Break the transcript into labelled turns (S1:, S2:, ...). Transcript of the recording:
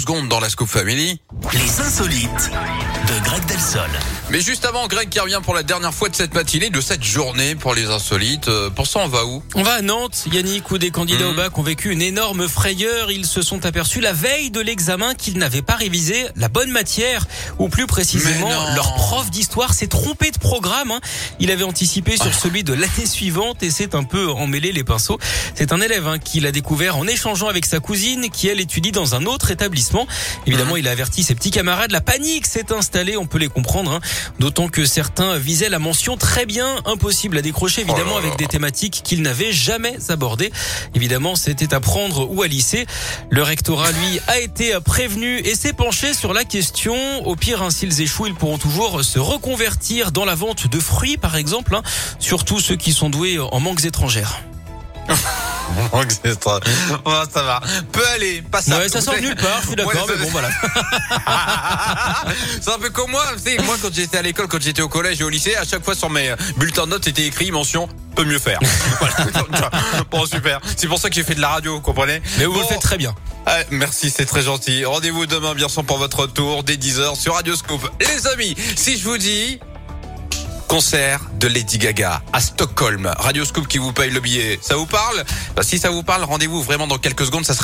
S1: secondes dans la Scoop Family.
S2: Les insolites de Greg Delsol.
S1: Mais juste avant, Greg qui revient pour la dernière fois de cette matinée, de cette journée pour les insolites. Euh, Pour ça, on va où?
S3: On va à Nantes, Yannick, où des candidats
S1: Mhm.
S3: au bac ont vécu une énorme frayeur. Ils se sont aperçus la veille de l'examen qu'ils n'avaient pas révisé la bonne matière, ou plus précisément, leur prof d'histoire s'est trompé de programme. hein. Il avait anticipé sur celui de l'année suivante et s'est un peu emmêlé les pinceaux. C'est un élève hein, qui l'a découvert en échangeant avec sa cousine, qui elle étudie dans un autre établissement. Évidemment, il a averti ses petits camarades. La panique s'est installée, on peut les comprendre, hein. d'autant que certains visaient la mention très bien, impossible à décrocher, évidemment,
S1: Oh là.
S3: avec des thématiques qu'ils n'avaient jamais abordées. Évidemment, c'était à prendre ou à lisser. Le rectorat, lui, a été prévenu et s'est penché sur la question. Au pire, hein, s'ils échouent, ils pourront toujours se reconvertir dans la vente de fruits, par exemple, hein. surtout ceux qui sont doués en manques étrangères.
S1: Oh, ça va. Peut aller, pas ça.
S3: ouais, ça sort nulle part, je suis d'accord,
S1: Ouais,
S3: mais bon, voilà.
S1: C'est un peu comme moi. Tu sais, moi, quand j'étais à l'école, quand j'étais au collège et au lycée, à chaque fois sur mes euh, bulletins de notes, c'était écrit mention peut mieux faire. Voilà. bon, super. C'est pour ça que j'ai fait de la radio, vous comprenez?
S3: Mais vous
S1: Bon,
S3: le faites très bien.
S1: merci, c'est très gentil. Rendez-vous demain, bien sûr, pour votre retour dès 10h sur Radio Scoop. Les amis, si je vous dis concert de Lady Gaga à Stockholm, Radio Scoop qui vous paye le billet, ça vous parle? Bah, Si ça vous parle, rendez-vous vraiment dans quelques secondes, ça sera